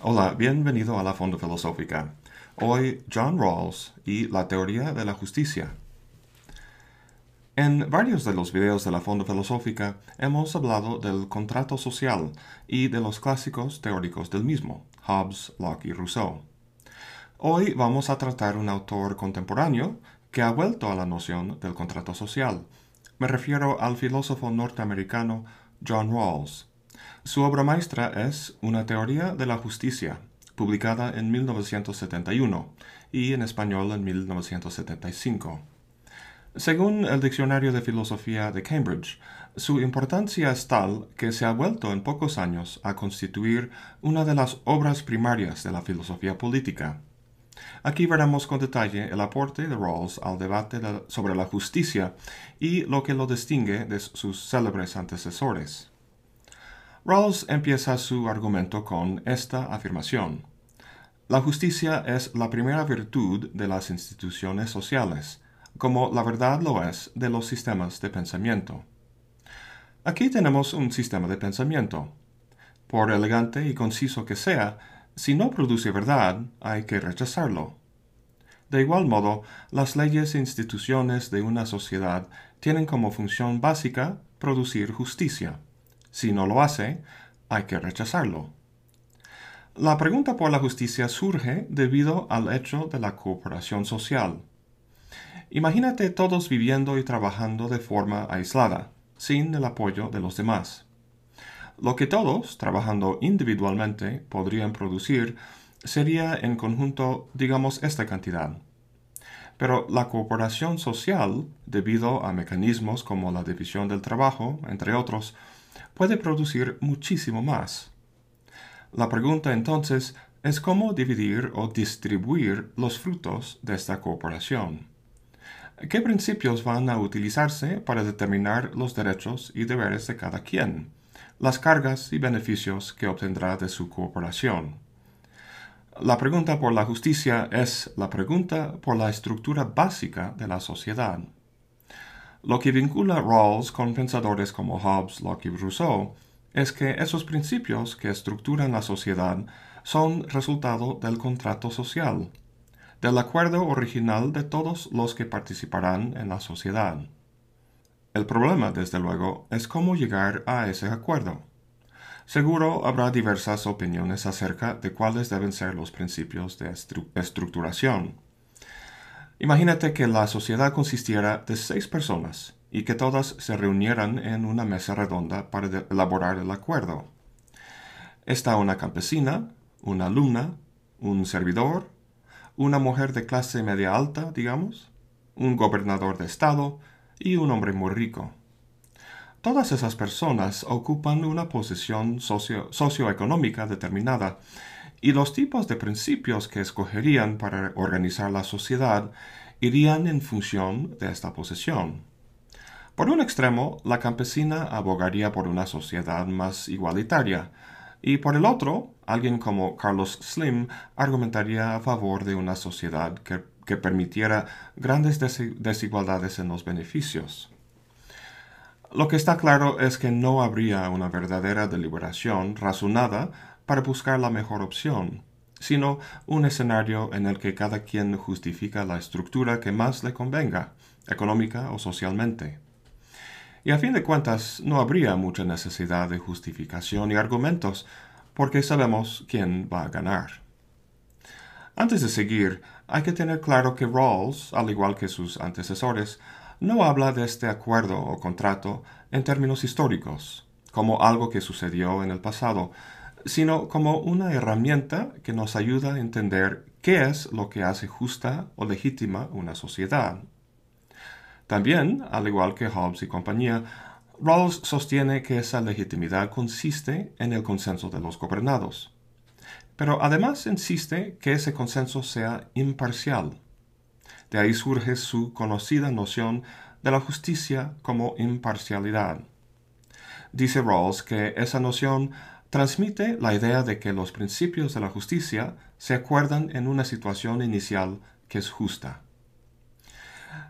Hola, bienvenido a la Fondo Filosófica. Hoy John Rawls y la teoría de la justicia. En varios de los videos de la Fondo Filosófica hemos hablado del contrato social y de los clásicos teóricos del mismo, Hobbes, Locke y Rousseau. Hoy vamos a tratar un autor contemporáneo que ha vuelto a la noción del contrato social. Me refiero al filósofo norteamericano John Rawls. Su obra maestra es Una teoría de la justicia, publicada en 1971 y en español en 1975. Según el Diccionario de Filosofía de Cambridge, su importancia es tal que se ha vuelto en pocos años a constituir una de las obras primarias de la filosofía política. Aquí veremos con detalle el aporte de Rawls al debate sobre la justicia y lo que lo distingue de sus célebres antecesores. Rawls empieza su argumento con esta afirmación. La justicia es la primera virtud de las instituciones sociales, como la verdad lo es de los sistemas de pensamiento. Aquí tenemos un sistema de pensamiento. Por elegante y conciso que sea, si no produce verdad, hay que rechazarlo. De igual modo, las leyes e instituciones de una sociedad tienen como función básica producir justicia. Si no lo hace, hay que rechazarlo. La pregunta por la justicia surge debido al hecho de la cooperación social. Imagínate todos viviendo y trabajando de forma aislada, sin el apoyo de los demás. Lo que todos, trabajando individualmente, podrían producir sería en conjunto, digamos, esta cantidad. Pero la cooperación social, debido a mecanismos como la división del trabajo, entre otros, puede producir muchísimo más. La pregunta entonces es cómo dividir o distribuir los frutos de esta cooperación. ¿Qué principios van a utilizarse para determinar los derechos y deberes de cada quien, las cargas y beneficios que obtendrá de su cooperación? La pregunta por la justicia es la pregunta por la estructura básica de la sociedad. Lo que vincula Rawls con pensadores como Hobbes, Locke y Rousseau es que esos principios que estructuran la sociedad son resultado del contrato social, del acuerdo original de todos los que participarán en la sociedad. El problema, desde luego, es cómo llegar a ese acuerdo. Seguro habrá diversas opiniones acerca de cuáles deben ser los principios de estructuración. Imagínate que la sociedad consistiera de seis personas y que todas se reunieran en una mesa redonda para elaborar el acuerdo. Está una campesina, una alumna, un servidor, una mujer de clase media alta, digamos, un gobernador de estado y un hombre muy rico. Todas esas personas ocupan una posición socioeconómica determinada y los tipos de principios que escogerían para organizar la sociedad irían en función de esta posición. Por un extremo, la campesina abogaría por una sociedad más igualitaria, y por el otro, alguien como Carlos Slim argumentaría a favor de una sociedad que, que permitiera grandes desigualdades en los beneficios. Lo que está claro es que no habría una verdadera deliberación razonada para buscar la mejor opción, sino un escenario en el que cada quien justifica la estructura que más le convenga, económica o socialmente. Y a fin de cuentas no habría mucha necesidad de justificación y argumentos, porque sabemos quién va a ganar. Antes de seguir, hay que tener claro que Rawls, al igual que sus antecesores, no habla de este acuerdo o contrato en términos históricos, como algo que sucedió en el pasado, sino como una herramienta que nos ayuda a entender qué es lo que hace justa o legítima una sociedad. También, al igual que Hobbes y compañía, Rawls sostiene que esa legitimidad consiste en el consenso de los gobernados. Pero además insiste que ese consenso sea imparcial. De ahí surge su conocida noción de la justicia como imparcialidad. Dice Rawls que esa noción transmite la idea de que los principios de la justicia se acuerdan en una situación inicial que es justa.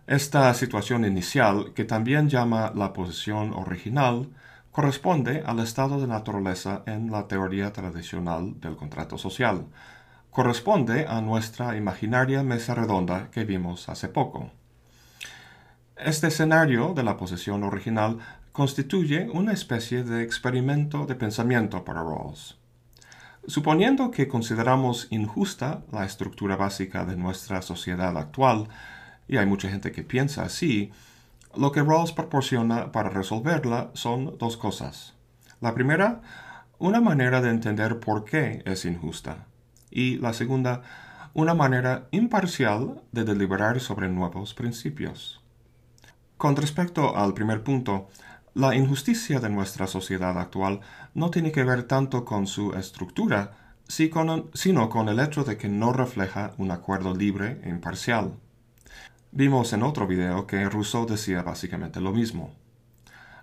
Esta situación inicial, que también llama la posición original, corresponde al estado de naturaleza en la teoría tradicional del contrato social. Corresponde a nuestra imaginaria mesa redonda que vimos hace poco. Este escenario de la posición original constituye una especie de experimento de pensamiento para Rawls. Suponiendo que consideramos injusta la estructura básica de nuestra sociedad actual, y hay mucha gente que piensa así, lo que Rawls proporciona para resolverla son dos cosas. La primera, una manera de entender por qué es injusta. Y la segunda, una manera imparcial de deliberar sobre nuevos principios. Con respecto al primer punto, la injusticia de nuestra sociedad actual no tiene que ver tanto con su estructura, sino con el hecho de que no refleja un acuerdo libre e imparcial. Vimos en otro video que Rousseau decía básicamente lo mismo.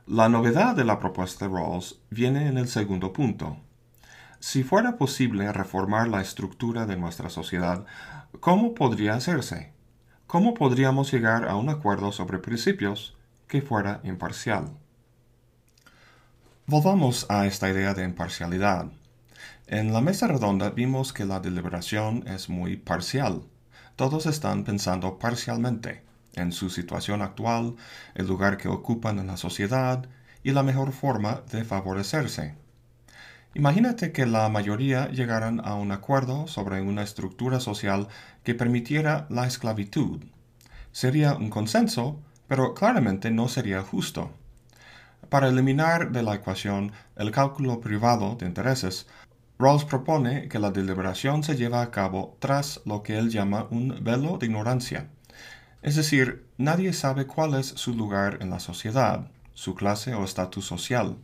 La novedad de la propuesta de Rawls viene en el segundo punto. Si fuera posible reformar la estructura de nuestra sociedad, ¿cómo podría hacerse? ¿Cómo podríamos llegar a un acuerdo sobre principios que fuera imparcial? Volvamos a esta idea de imparcialidad. En la mesa redonda vimos que la deliberación es muy parcial todos están pensando parcialmente en su situación actual, el lugar que ocupan en la sociedad y la mejor forma de favorecerse. Imagínate que la mayoría llegaran a un acuerdo sobre una estructura social que permitiera la esclavitud. Sería un consenso, pero claramente no sería justo. Para eliminar de la ecuación el cálculo privado de intereses, Rawls propone que la deliberación se lleva a cabo tras lo que él llama un velo de ignorancia. Es decir, nadie sabe cuál es su lugar en la sociedad, su clase o estatus social.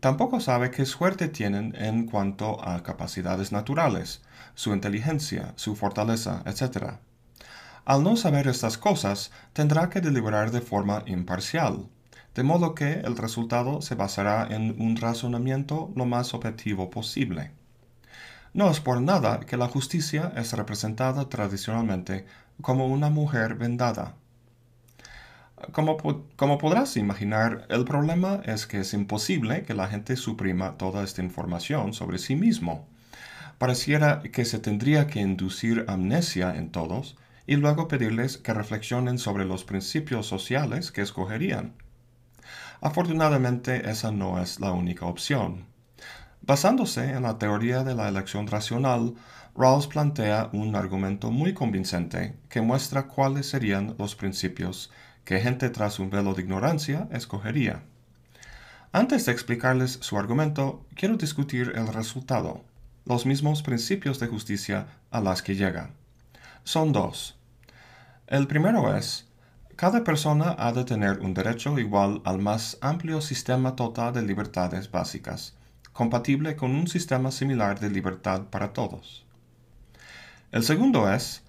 Tampoco sabe qué suerte tienen en cuanto a capacidades naturales, su inteligencia, su fortaleza, etc. Al no saber estas cosas, tendrá que deliberar de forma imparcial, de modo que el resultado se basará en un razonamiento lo más objetivo posible. No es por nada que la justicia es representada tradicionalmente como una mujer vendada. Como, como, podrás imaginar, el problema es que es imposible que la gente suprima toda esta información sobre sí mismo. Pareciera que se tendría que inducir amnesia en todos y luego pedirles que reflexionen sobre los principios sociales que escogerían. Afortunadamente esa no es la única opción. Basándose en la teoría de la elección racional, Rawls plantea un argumento muy convincente que muestra cuáles serían los principios que gente tras un velo de ignorancia escogería. Antes de explicarles su argumento, quiero discutir el resultado, los mismos principios de justicia a las que llega. Son dos. El primero es, cada persona ha de tener un derecho igual al más amplio sistema total de libertades básicas, compatible con un sistema similar de libertad para todos. El segundo es,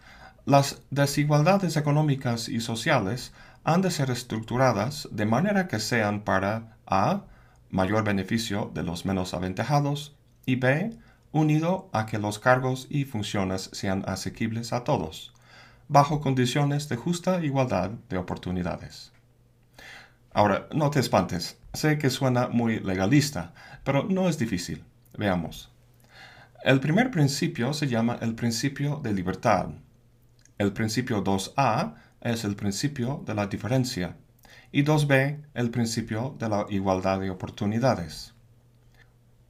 las desigualdades económicas y sociales han de ser estructuradas de manera que sean para A. mayor beneficio de los menos aventajados y B. unido a que los cargos y funciones sean asequibles a todos, bajo condiciones de justa igualdad de oportunidades. Ahora, no te espantes, sé que suena muy legalista, pero no es difícil. Veamos. El primer principio se llama el principio de libertad. El principio 2a es el principio de la diferencia y 2b el principio de la igualdad de oportunidades.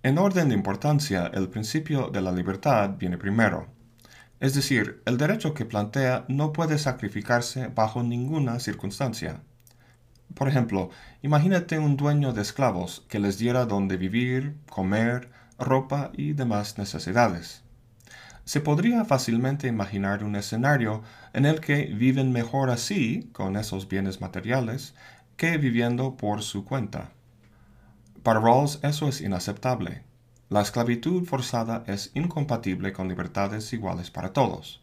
En orden de importancia, el principio de la libertad viene primero. Es decir, el derecho que plantea no puede sacrificarse bajo ninguna circunstancia. Por ejemplo, imagínate un dueño de esclavos que les diera donde vivir, comer, ropa y demás necesidades. Se podría fácilmente imaginar un escenario en el que viven mejor así, con esos bienes materiales, que viviendo por su cuenta. Para Rawls eso es inaceptable. La esclavitud forzada es incompatible con libertades iguales para todos.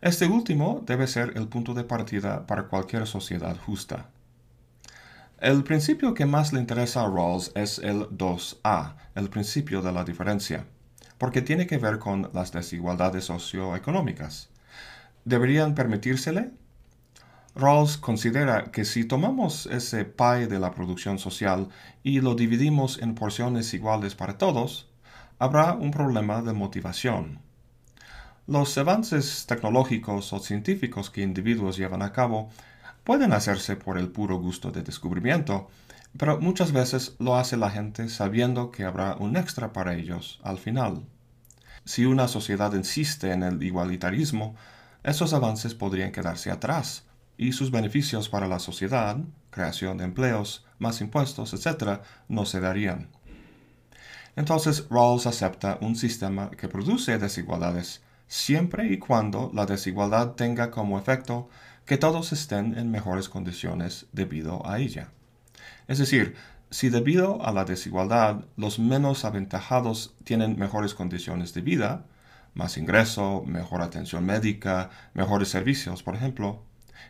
Este último debe ser el punto de partida para cualquier sociedad justa. El principio que más le interesa a Rawls es el 2a, el principio de la diferencia, porque tiene que ver con las desigualdades socioeconómicas. ¿Deberían permitírsele? Rawls considera que si tomamos ese pie de la producción social y lo dividimos en porciones iguales para todos, habrá un problema de motivación. Los avances tecnológicos o científicos que individuos llevan a cabo pueden hacerse por el puro gusto de descubrimiento, pero muchas veces lo hace la gente sabiendo que habrá un extra para ellos al final. Si una sociedad insiste en el igualitarismo, esos avances podrían quedarse atrás y sus beneficios para la sociedad, creación de empleos, más impuestos, etc., no se darían. Entonces Rawls acepta un sistema que produce desigualdades siempre y cuando la desigualdad tenga como efecto que todos estén en mejores condiciones debido a ella. Es decir, si debido a la desigualdad los menos aventajados tienen mejores condiciones de vida, más ingreso, mejor atención médica, mejores servicios, por ejemplo,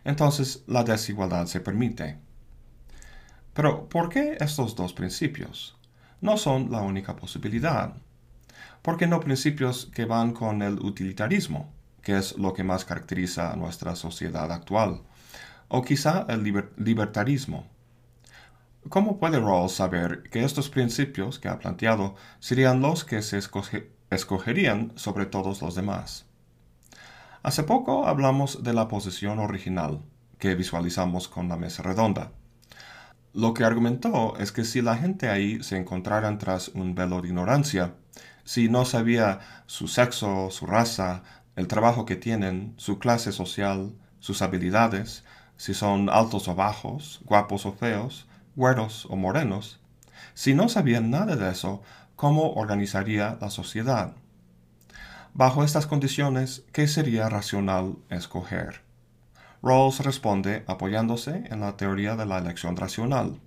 entonces la desigualdad se permite. Pero, ¿por qué estos dos principios? No son la única posibilidad. ¿Por qué no principios que van con el utilitarismo, que es lo que más caracteriza a nuestra sociedad actual? O quizá el libertarismo. ¿Cómo puede Rawls saber que estos principios que ha planteado serían los que se escogerían sobre todos los demás? Hace poco hablamos de la posición original, que visualizamos con la mesa redonda. Lo que argumentó es que si la gente ahí se encontraran tras un velo de ignorancia, si no sabía su sexo, su raza, el trabajo que tienen, su clase social, sus habilidades, si son altos o bajos, guapos o feos, güeros o morenos, si no sabían nada de eso, ¿cómo organizaría la sociedad? Bajo estas condiciones, ¿qué sería racional escoger? Rawls responde apoyándose en la teoría de la elección racional.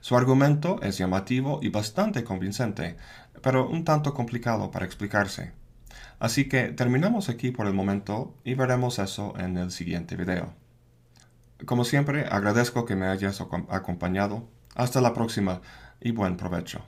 Su argumento es llamativo y bastante convincente, pero un tanto complicado para explicarse. Así que terminamos aquí por el momento y veremos eso en el siguiente video. Como siempre, agradezco que me hayas acompañado. Hasta la próxima y buen provecho.